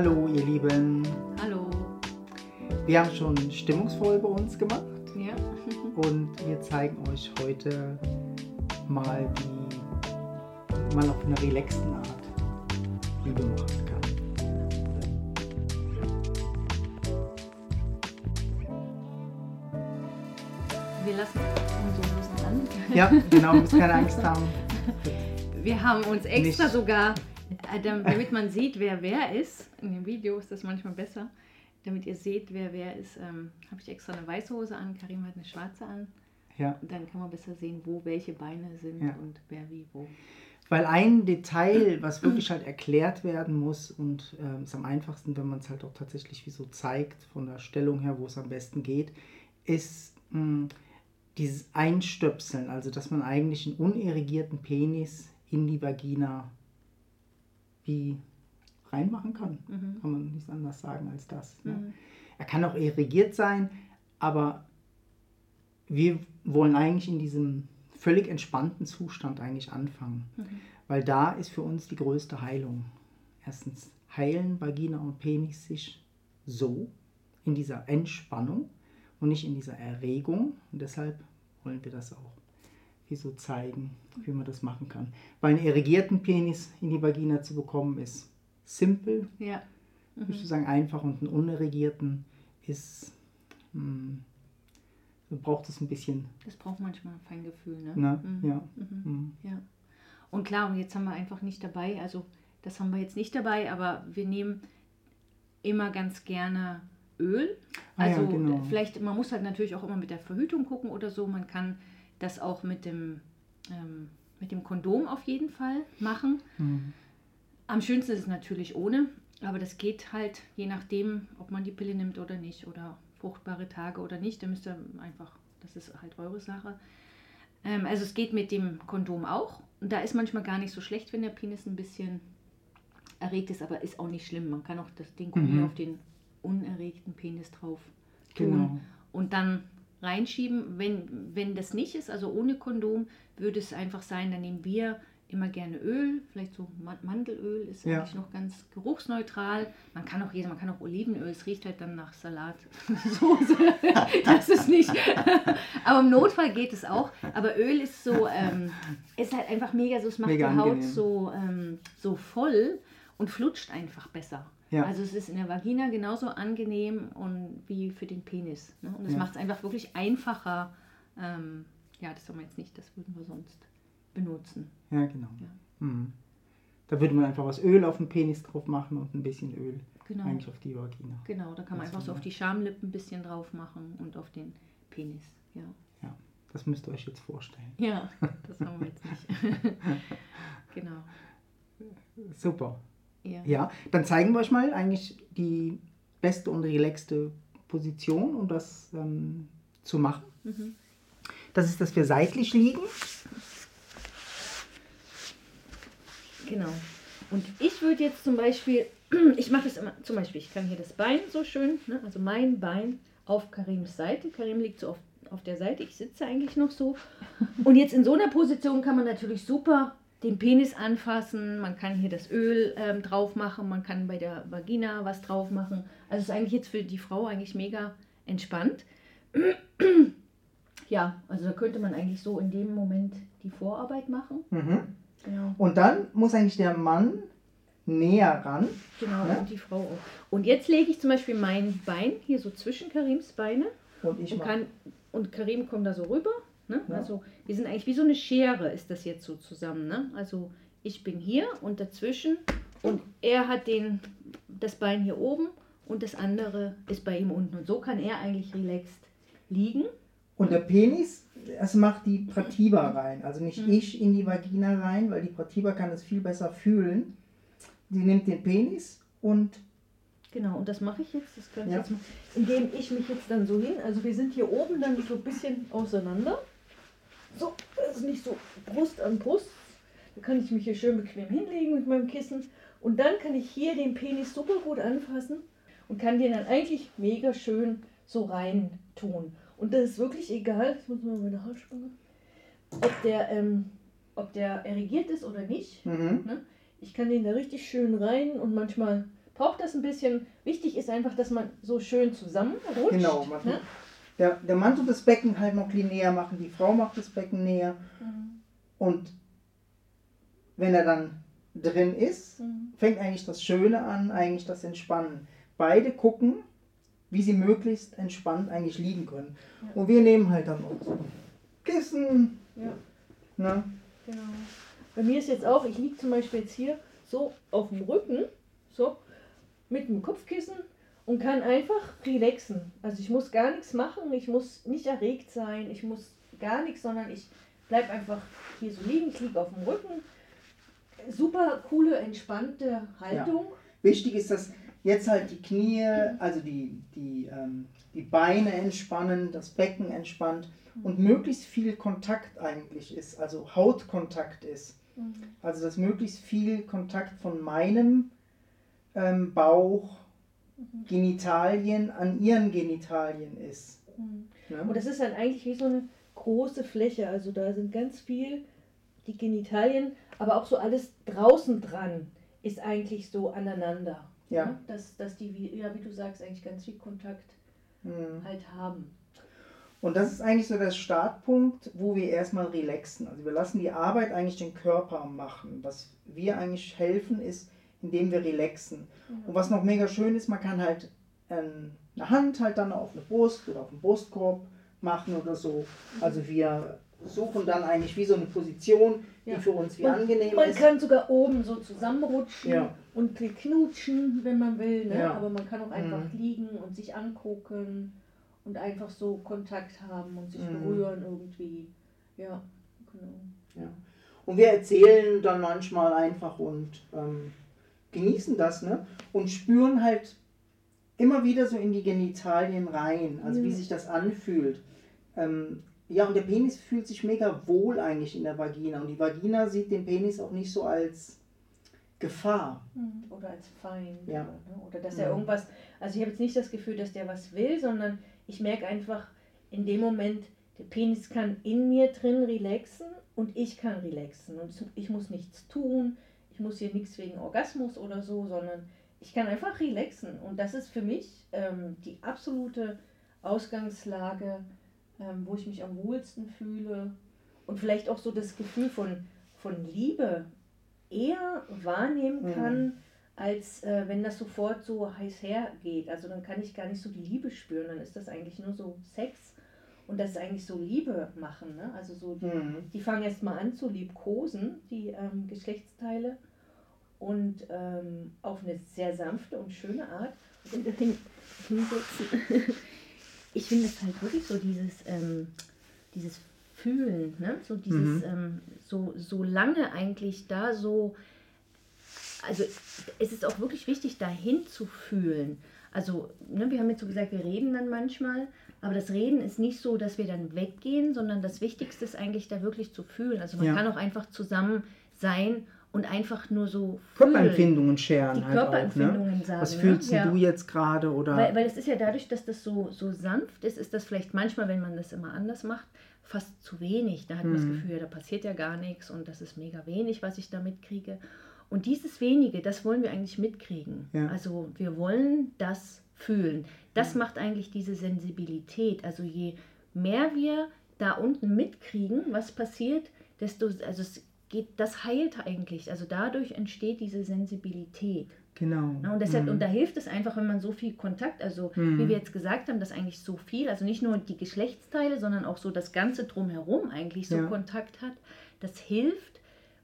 Hallo ihr Lieben. Hallo. Wir haben schon stimmungsvoll bei uns gemacht Ja. und wir zeigen euch heute mal, wie man auf einer relaxten Art Liebe machen kann. Wir lassen uns so ein bisschen an. Ja, genau, müsst keine Angst haben. Wir haben uns extra Nicht- sogar, damit man sieht, wer wer ist. In dem Video ist das manchmal besser. Damit ihr seht, wer wer ist, ähm, habe ich extra eine weiße Hose an. Karim hat eine schwarze an. Ja, Dann kann man besser sehen, wo welche Beine sind Ja. und wer wie wo. weil ein Detail, was wirklich halt erklärt werden muss und ähm, ist am einfachsten, wenn man es halt auch tatsächlich wie so zeigt, von der Stellung her, wo es am besten geht, ist mh, dieses Einstöpseln, also dass man eigentlich einen unerigierten Penis in die Vagina wie reinmachen kann. Mhm. Kann man nicht anders sagen als das. Ne? Mhm. Er kann auch irrigiert sein, aber wir wollen eigentlich in diesem völlig entspannten Zustand eigentlich anfangen. Mhm. Weil da ist für uns die größte Heilung. Erstens heilen Vagina und Penis sich so in dieser Entspannung und nicht in dieser Erregung. Und deshalb wollen wir das auch wie so zeigen, wie man das machen kann. Weil einen irrigierten Penis in die Vagina zu bekommen ist simpel, Ja. würde ich sagen, einfach und einen unirrigierten ist, hm, so braucht es ein bisschen, Das braucht manchmal ein Feingefühl, ne? ne? Mhm. Ja. Mhm. Hm. Ja. Und klar, und jetzt haben wir einfach nicht dabei, also das haben wir jetzt nicht dabei, aber wir nehmen immer ganz gerne Öl. Ah ja, Also genau. vielleicht, man muss halt natürlich auch immer mit der Verhütung gucken oder so. Man kann das auch mit dem, ähm, mit dem Kondom auf jeden Fall machen. Hm. Am schönsten ist es natürlich ohne, aber das geht halt je nachdem, ob man die Pille nimmt oder nicht oder fruchtbare Tage oder nicht. Da müsst ihr einfach, das ist halt eure Sache. Ähm, also es geht mit dem Kondom auch. Und da ist manchmal gar nicht so schlecht, wenn der Penis ein bisschen erregt ist, aber ist auch nicht schlimm. Man kann auch das Ding Mhm. auf den unerregten Penis drauf tun Genau. und dann reinschieben. Wenn, wenn das nicht ist, also ohne Kondom, würde es einfach sein, dann nehmen wir immer gerne Öl, vielleicht so Ma- Mandelöl ist Ja. eigentlich noch ganz geruchsneutral. Man kann auch man kann auch Olivenöl, es riecht halt dann nach Salatsoße. das ist nicht. Aber im Notfall geht es auch. Aber Öl ist so, ähm, ist halt einfach mega so, es macht Mega die Haut angenehm. so, ähm, so voll und flutscht einfach besser. Ja. Also es ist in der Vagina genauso angenehm und wie für den Penis. Ne? Und es Ja. macht es einfach wirklich einfacher. Ähm, ja, das haben wir jetzt nicht, das würden wir sonst benutzen. Ja, genau. Ja. Mhm. Da würde man einfach was Öl auf den Penis drauf machen und ein bisschen Öl Genau. eigentlich auf die Vagina. Genau, da kann man Das einfach so auf die Schamlippen ein bisschen drauf machen und auf den Penis. Ja, Ja, das müsst ihr euch jetzt vorstellen. ja das haben wir jetzt nicht. genau. Super. Ja. Ja, dann zeigen wir euch mal eigentlich die beste und relaxte Position, um das ähm, zu machen. Mhm. Das ist, dass wir seitlich liegen. Genau. Und ich würde jetzt zum Beispiel, ich mache das immer, zum Beispiel, ich kann hier das Bein so schön, ne, also mein Bein auf Karims Seite. Karim liegt so auf, auf der Seite, ich sitze eigentlich noch so. Und jetzt in so einer Position kann man natürlich super den Penis anfassen, man kann hier das Öl ähm, drauf machen, man kann bei der Vagina was drauf machen. Also ist eigentlich jetzt für die Frau eigentlich mega entspannt. Ja, also da könnte man eigentlich so in dem Moment die Vorarbeit machen. Mhm. Genau. Und dann muss eigentlich der Mann näher ran. Genau, Ne? und die Frau auch. Und jetzt lege ich zum Beispiel mein Bein hier so zwischen Karims Beine Und ich und, kann, und Karim kommt da so rüber. Ne? Ja. Also wir sind eigentlich wie so eine Schere, ist das jetzt so zusammen. Ne? Also ich bin hier und dazwischen und er hat den, das Bein hier oben und das andere ist bei ihm unten. Und so kann er eigentlich relaxed liegen. Und der Penis, es macht die Pratiba rein. Also nicht Mhm. ich in die Vagina rein, weil die Pratiba kann es viel besser fühlen. Die nimmt den Penis und Genau, und das mache ich jetzt. Das kann ich Ja. jetzt machen, indem ich mich jetzt dann so hin. Also wir sind hier oben dann so ein bisschen auseinander. So, das ist nicht so Brust an Brust. Da kann ich mich hier schön bequem hinlegen mit meinem Kissen. Und dann kann ich hier den Penis super gut anfassen und kann den dann eigentlich mega schön so rein tun. Und das ist wirklich egal, ich muss mal meine Haarspange, ob der, ähm, ob der erregiert ist oder nicht. mhm. Ne? Ich kann den da richtig schön rein und manchmal braucht das ein bisschen. Wichtig ist einfach, dass man so schön zusammenrutscht. Genau, ne? Der, der Mann tut das Becken halt noch näher machen, die Frau macht das Becken näher. Mhm. Und wenn er dann drin ist, Mhm. fängt eigentlich das Schöne an, eigentlich das Entspannen. Beide gucken, wie sie möglichst entspannt eigentlich liegen können. Ja. Und wir nehmen halt dann so Kissen, Ja, ne? genau. Bei mir ist jetzt auch, ich liege zum Beispiel jetzt hier so auf dem Rücken, so mit dem Kopfkissen und kann einfach relaxen. Also ich muss gar nichts machen, ich muss nicht erregt sein, ich muss gar nichts, sondern ich bleibe einfach hier so liegen, ich liege auf dem Rücken. Super coole, entspannte Haltung. Wichtig ist, dass jetzt halt die Knie, also die, die, ähm, die Beine entspannen, das Becken entspannt und möglichst viel Kontakt eigentlich ist, also Hautkontakt ist. Mhm. Also dass möglichst viel Kontakt von meinem ähm, Bauch, Genitalien an ihren Genitalien ist. Mhm. Ne? Und das ist dann eigentlich wie so eine große Fläche. Also da sind ganz viel die Genitalien, aber auch so alles draußen dran ist eigentlich so aneinander. Ja. Ne? Dass, dass die, wie, ja, wie du sagst, eigentlich ganz viel Kontakt Mhm. halt haben. Und das ist eigentlich so der Startpunkt, wo wir erstmal relaxen. Also wir lassen die Arbeit eigentlich den Körper machen. Was wir eigentlich helfen, ist, indem wir relaxen. Und was noch mega schön ist, man kann halt ähm, eine Hand halt dann auf eine Brust oder auf den Brustkorb machen oder so. Also wir suchen dann eigentlich wie so eine Position, die Ja. für uns wie Und angenehm Man ist. kann sogar oben so zusammenrutschen Ja. und knutschen, wenn man will. Ne? Ja. Aber man kann auch einfach Mhm. liegen und sich angucken und einfach so Kontakt haben und sich Mhm. berühren irgendwie. Ja, genau. Und wir erzählen dann manchmal einfach und ähm, genießen das, ne? Und spüren halt immer wieder so in die Genitalien rein, also wie Ja. sich das anfühlt. Ähm, ja, und der Penis fühlt sich mega wohl eigentlich in der Vagina. Und die Vagina sieht den Penis auch nicht so als Gefahr. Oder als Feind. Ja. Oder, ne? oder dass Ja. er irgendwas. Also ich habe jetzt nicht das Gefühl, dass der was will, sondern ich merke einfach in dem Moment, der Penis kann in mir drin relaxen und ich kann relaxen. Und ich muss nichts tun. Ich muss hier nichts wegen Orgasmus oder so, sondern ich kann einfach relaxen. Und das ist für mich ähm, die absolute Ausgangslage, ähm, wo ich mich am wohlsten fühle. Und vielleicht auch so das Gefühl von, von Liebe eher wahrnehmen Mhm. kann, als äh, wenn das sofort so heiß hergeht. Also dann kann ich gar nicht so die Liebe spüren, dann ist das eigentlich nur so Sex und das ist eigentlich so Liebe machen. Ne? Also so, die, Mhm. die fangen erst mal an zu liebkosen, die ähm, Geschlechtsteile und ähm, auf eine sehr sanfte und schöne Art. Ich finde es halt wirklich so dieses, ähm, dieses Fühlen, ne? so dieses, Mhm. ähm, so, so lange eigentlich da so, also es ist auch wirklich wichtig, dahin zu fühlen. Also, ne, wir haben jetzt so gesagt, wir reden dann manchmal, aber das Reden ist nicht so, dass wir dann weggehen, sondern das Wichtigste ist eigentlich da wirklich zu fühlen. Also man Ja. kann auch einfach zusammen sein und einfach nur so fühlen. Körperempfindungen scheren Die halt auch. Ne? Körperempfindungen sagen. Was ne? fühlst Ja. du jetzt gerade? Oder Weil, weil es ist ja dadurch, dass das so, so sanft ist, ist das vielleicht manchmal, wenn man das immer anders macht, fast zu wenig. Da hat man das Mhm. Gefühl, da passiert ja gar nichts und das ist mega wenig, was ich da mitkriege. Und dieses wenige, das wollen wir eigentlich mitkriegen. Ja. Also wir wollen das fühlen. Das macht eigentlich diese Sensibilität. Also je mehr wir da unten mitkriegen, was passiert, desto, also es geht, das heilt eigentlich. Also dadurch entsteht diese Sensibilität. genau. Ne? Und deshalb, Mhm. und da hilft es einfach, wenn man so viel Kontakt, also Mhm. wie wir jetzt gesagt haben, dass eigentlich so viel, also nicht nur die Geschlechtsteile, sondern auch so das Ganze drumherum eigentlich so Ja. Kontakt hat, das hilft,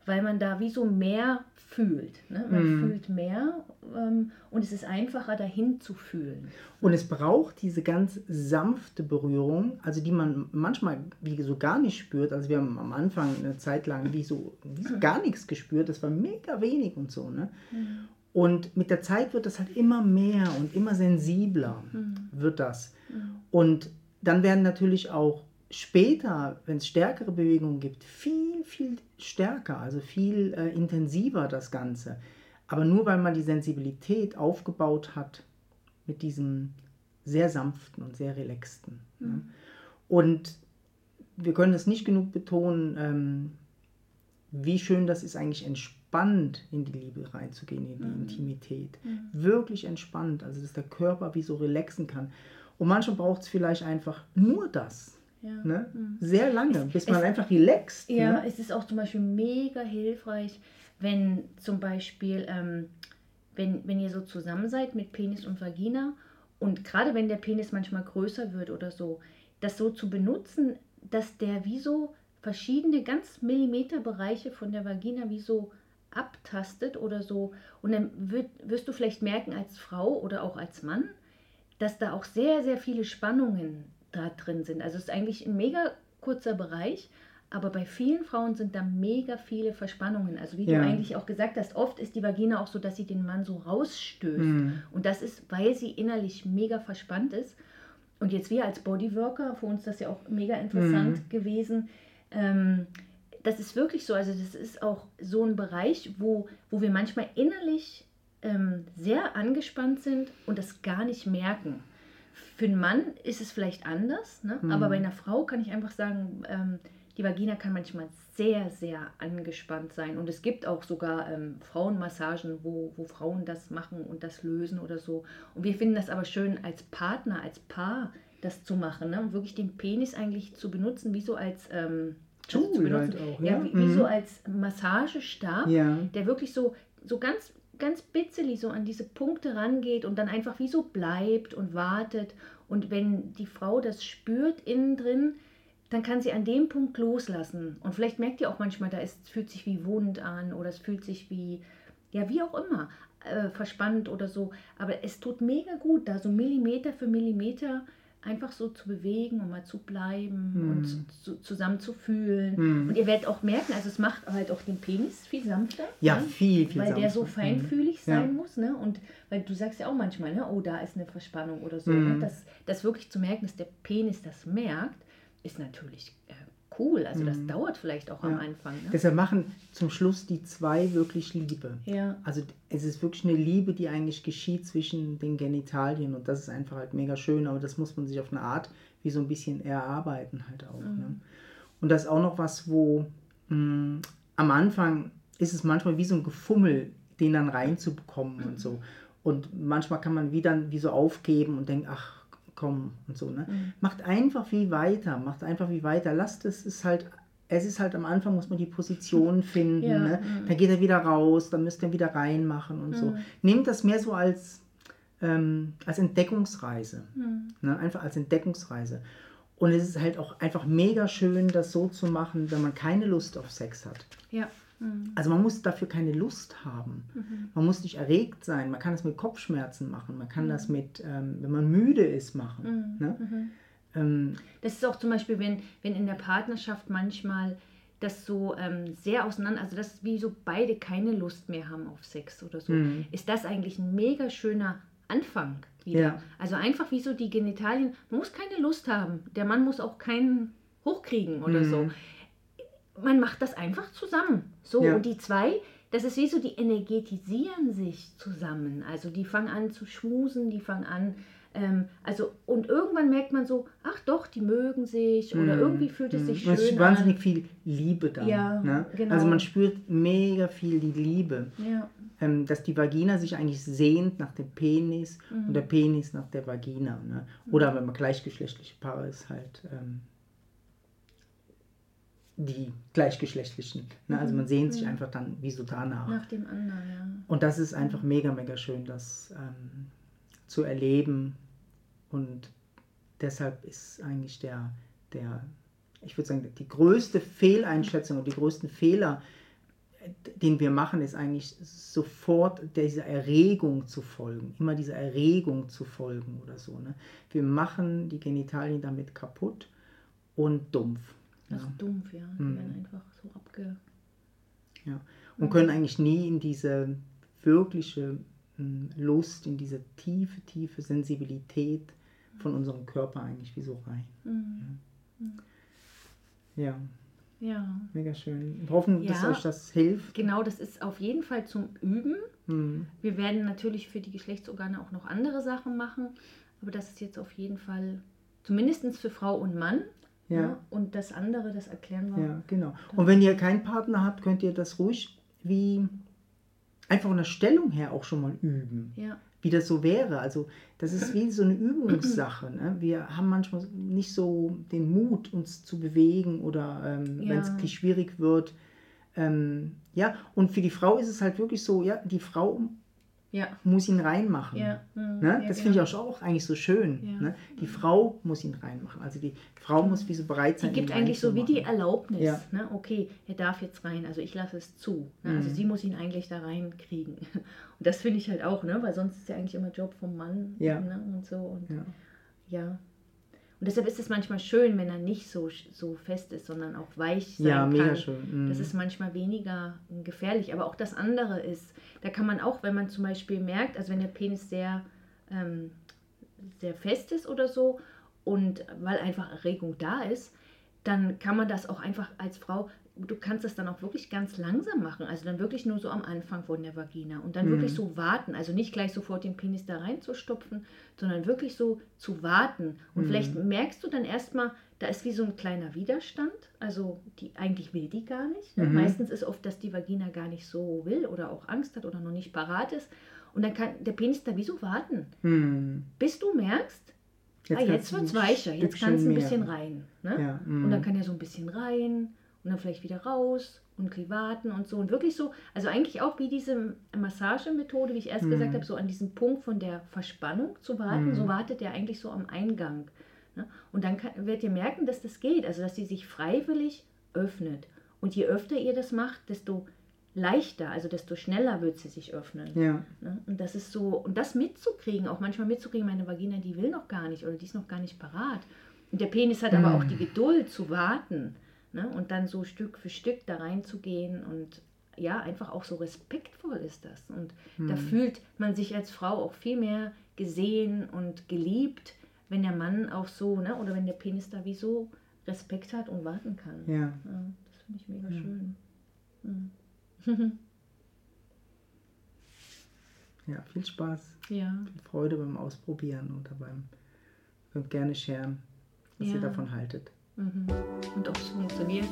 weil man da wie so mehr fühlt. Ne? Man Mhm. fühlt mehr ähm, und es ist einfacher dahin zu fühlen. Und es braucht diese ganz sanfte Berührung, also die man manchmal wie so gar nicht spürt. Also wir haben am Anfang eine Zeit lang wie so, wie so gar nichts gespürt. Das war mega wenig und so. Ne? Und mit der Zeit wird das halt immer mehr und immer sensibler wird das. Und dann werden natürlich auch später, wenn es stärkere Bewegungen gibt, viel, viel stärker, also viel äh, intensiver das Ganze. Aber nur weil man die Sensibilität aufgebaut hat mit diesem sehr sanften und sehr relaxten. Ne? Und wir können es nicht genug betonen, ähm, wie schön das ist, eigentlich entspannt in die Liebe reinzugehen, in die Mhm. Intimität. Mhm. Wirklich entspannt, also dass der Körper wie so relaxen kann. Und manchmal braucht es vielleicht einfach nur das. Ja. Ne? Mhm. Sehr lange, bis man es- einfach relaxt. Ja, Ne? es ist auch zum Beispiel mega hilfreich, wenn zum Beispiel, ähm, wenn, wenn ihr so zusammen seid mit Penis und Vagina und gerade wenn der Penis manchmal größer wird oder so, das so zu benutzen, dass der wie so verschiedene ganz Millimeterbereiche von der Vagina wie so abtastet oder so. Und dann wird, wirst du vielleicht merken als Frau oder auch als Mann, dass da auch sehr, sehr viele Spannungen da drin sind. Also es ist eigentlich ein mega kurzer Bereich, aber bei vielen Frauen sind da mega viele Verspannungen. Also wie Ja. du eigentlich auch gesagt hast, oft ist die Vagina auch so, dass sie den Mann so rausstößt. Mhm. Und das ist, weil sie innerlich mega verspannt ist. Und jetzt wir als Bodyworker, für uns das ja auch mega interessant Mhm. gewesen. Ähm, das ist wirklich so, also das ist auch so ein Bereich, wo, wo wir manchmal innerlich ähm, sehr angespannt sind und das gar nicht merken. Für einen Mann ist es vielleicht anders, ne? Mhm. aber bei einer Frau kann ich einfach sagen, ähm, die Vagina kann manchmal sehr, sehr angespannt sein. Und es gibt auch sogar ähm, Frauenmassagen, wo, wo Frauen das machen und das lösen oder so. Und wir finden das aber schön als Partner, als Paar, das zu machen. Ne? Und wirklich den Penis eigentlich zu benutzen, wie so als ähm, also zu benutzen. halt auch, ja, ja. wie, wie so Mhm. als Massagestab, Ja. der wirklich so, so ganz, ganz bitzelig so an diese Punkte rangeht und dann einfach wie so bleibt und wartet. Und wenn die Frau das spürt innen drin, dann kann sie an dem Punkt loslassen. Und vielleicht merkt ihr auch manchmal, da ist, es fühlt sich wie Wund an oder es fühlt sich wie, ja, wie auch immer, äh, verspannt oder so. Aber es tut mega gut, da so Millimeter für Millimeter einfach so zu bewegen und mal zu bleiben Mhm. und zu, zusammen zu fühlen. Mhm. Und ihr werdet auch merken, also es macht halt auch den Penis viel sanfter. Ja, ne? viel, viel Weil der so sanfter. feinfühlig Ja. sein muss, ne? Und weil du sagst ja auch manchmal, ne, oh, da ist eine Verspannung oder so. Mhm. Ne? Das, das wirklich zu merken, dass der Penis das merkt, ist natürlich äh, cool. Also das Mhm. dauert vielleicht auch am Ja. Anfang. Ne? Deshalb machen zum Schluss die zwei wirklich Liebe. ja. Also es ist wirklich eine Liebe, die eigentlich geschieht zwischen den Genitalien und das ist einfach halt mega schön, aber das muss man sich auf eine Art wie so ein bisschen erarbeiten halt auch. Mhm. Ne? Und das ist auch noch was, wo mh, am Anfang ist es manchmal wie so ein Gefummel, den dann reinzubekommen und so. Und manchmal kann man wie dann wie so aufgeben und denkt, ach komm und so. Ne? Mhm. Macht einfach wie weiter, macht einfach wie weiter. Lasst es, ist halt, es ist halt am Anfang muss man die Position finden. Ja, Ne? Dann geht er wieder raus, dann müsst ihr ihn wieder reinmachen und so. Mhm. Nehmt das mehr so als, ähm, als Entdeckungsreise. Mhm. Ne? Einfach als Entdeckungsreise. Und es ist halt auch einfach mega schön, das so zu machen, wenn man keine Lust auf Sex hat. Ja. Mhm. Also man muss dafür keine Lust haben. Mhm. Man muss nicht erregt sein. Man kann das mit Kopfschmerzen machen. Man kann Mhm. das mit, ähm, wenn man müde ist, machen. Mhm. Ne? Ähm, Das ist auch zum Beispiel, wenn, wenn in der Partnerschaft manchmal das so ähm, sehr auseinander, also das wie so beide keine Lust mehr haben auf Sex oder so, Mhm. ist das eigentlich ein mega schöner Anfang wieder. Ja. Also einfach wie so die Genitalien, man muss keine Lust haben, der Mann muss auch keinen hochkriegen oder Mhm. so. Man macht das einfach zusammen. So, Ja. und die zwei, das ist wie so, die energetisieren sich zusammen. Also die fangen an zu schmusen, die fangen an, ähm, also und irgendwann merkt man so, ach doch, die mögen sich oder Mhm. irgendwie fühlt es Mhm. sich Und es ist schön wahnsinnig an. viel Liebe da. Ja, ne? genau. Also man spürt mega viel die Liebe. Ja, ähm, dass die Vagina sich eigentlich sehnt nach dem Penis Mhm. und der Penis nach der Vagina. Ne? Oder wenn man gleichgeschlechtliche Paare ist, halt ähm, die gleichgeschlechtlichen. Ne? Also man sehnt sich Mhm. einfach dann wie so danach. nach dem anderen, ja. Und das ist einfach mega, mega schön, das ähm, zu erleben. Und deshalb ist eigentlich der, der ich würde sagen, die größte Fehleinschätzung und die größten Fehler, den wir machen, ist eigentlich sofort dieser Erregung zu folgen. Immer dieser Erregung zu folgen oder so. Ne? Wir machen die Genitalien damit kaputt und dumpf. Ist dumpf, ja. Die Mhm. werden einfach so abge. Ja. Und können eigentlich nie in diese wirkliche mm, Lust, in diese tiefe, tiefe Sensibilität von unserem Körper eigentlich wie so rein. Mhm. Ja, Ja, mega schön. Wir hoffen, dass Ja. euch das hilft. genau, das ist auf jeden Fall zum Üben. Hm. Wir werden natürlich für die Geschlechtsorgane auch noch andere Sachen machen, aber das ist jetzt auf jeden Fall zumindest für Frau und Mann. Ja. ne? Und das andere, das erklären wir. Ja, genau. Und wenn ihr keinen Partner habt, könnt ihr das ruhig wie einfach von der Stellung her auch schon mal üben. Ja. Wie das so wäre. Also das ist wie so eine Übungssache. Ne? Wir haben manchmal nicht so den Mut, uns zu bewegen oder ähm, Ja. wenn es wirklich schwierig wird. Ähm, ja, und für die Frau ist es halt wirklich so, ja, die Frau Ja. muss ihn reinmachen. Ja. mhm, Ne? ja, das finde ich genau. auch, auch eigentlich so schön. Ne? Die Frau muss ihn reinmachen. Also die Frau muss wie so bereit Die sein. gibt ihn eigentlich so wie die. Erlaubnis. Ne? Okay, er darf jetzt rein, also ich lasse es zu. Ne? Also Mhm. sie muss ihn eigentlich da reinkriegen. Und das finde ich halt auch, ne? weil sonst ist ja eigentlich immer Job vom Mann Ja. ne? und so. Und Ja. Und deshalb ist es manchmal schön, wenn er nicht so, so fest ist, sondern auch weich sein ja, kann. mega schön. Mhm. Das ist manchmal weniger gefährlich. Aber auch das andere ist, da kann man auch, wenn man zum Beispiel merkt, also wenn der Penis sehr, ähm, sehr fest ist oder so und weil einfach Erregung da ist, dann kann man das auch einfach als Frau, du kannst das dann auch wirklich ganz langsam machen. Also dann wirklich nur so am Anfang von der Vagina und dann Mhm. wirklich so warten. Also nicht gleich sofort den Penis da reinzustopfen, sondern wirklich so zu warten. Und Mhm. vielleicht merkst du dann erstmal, da ist wie so ein kleiner Widerstand. Also die eigentlich will die gar nicht. Ne? Mhm. Meistens ist oft, dass die Vagina gar nicht so will oder auch Angst hat oder noch nicht parat ist. Und dann kann der Penis da wie so warten, Mhm. bis du merkst, jetzt, ah, jetzt wird es weicher, jetzt kannst du ein bisschen rein. Ne? Ja, Und dann mhm. kann er so ein bisschen rein und dann vielleicht wieder raus und warten und so. Und wirklich so, also eigentlich auch wie diese Massagemethode, wie ich erst Mhm. gesagt habe, so an diesem Punkt von der Verspannung zu warten. Mhm. So wartet er eigentlich so am Eingang. Ne? Und dann kann, werdet ihr merken, dass das geht, also dass sie sich freiwillig öffnet. Und je öfter ihr das macht, desto leichter, also desto schneller wird sie sich öffnen. ja. Ne? Und das ist so, und das mitzukriegen, auch manchmal mitzukriegen, meine Vagina, die will noch gar nicht oder die ist noch gar nicht parat. Und der Penis hat aber Mm. auch die Geduld zu warten ne? und dann so Stück für Stück da reinzugehen und ja, einfach auch so respektvoll ist das. Und da Mhm. fühlt man sich als Frau auch viel mehr gesehen und geliebt, wenn der Mann auch so, ne? oder wenn der Penis da wie so Respekt hat und warten kann. ja. Ja, das finde ich mega Ja. schön. Mhm. Ja, viel Spaß, ja. viel Freude beim Ausprobieren und beim könnt gerne sharen, was Ja. ihr davon haltet. Mhm. Und ob es funktioniert.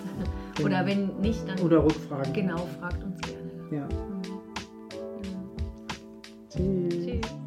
Genau. Oder wenn nicht, dann Oder Rückfragen. genau, fragt uns gerne. Ja. Mhm. Ja. Tschüss.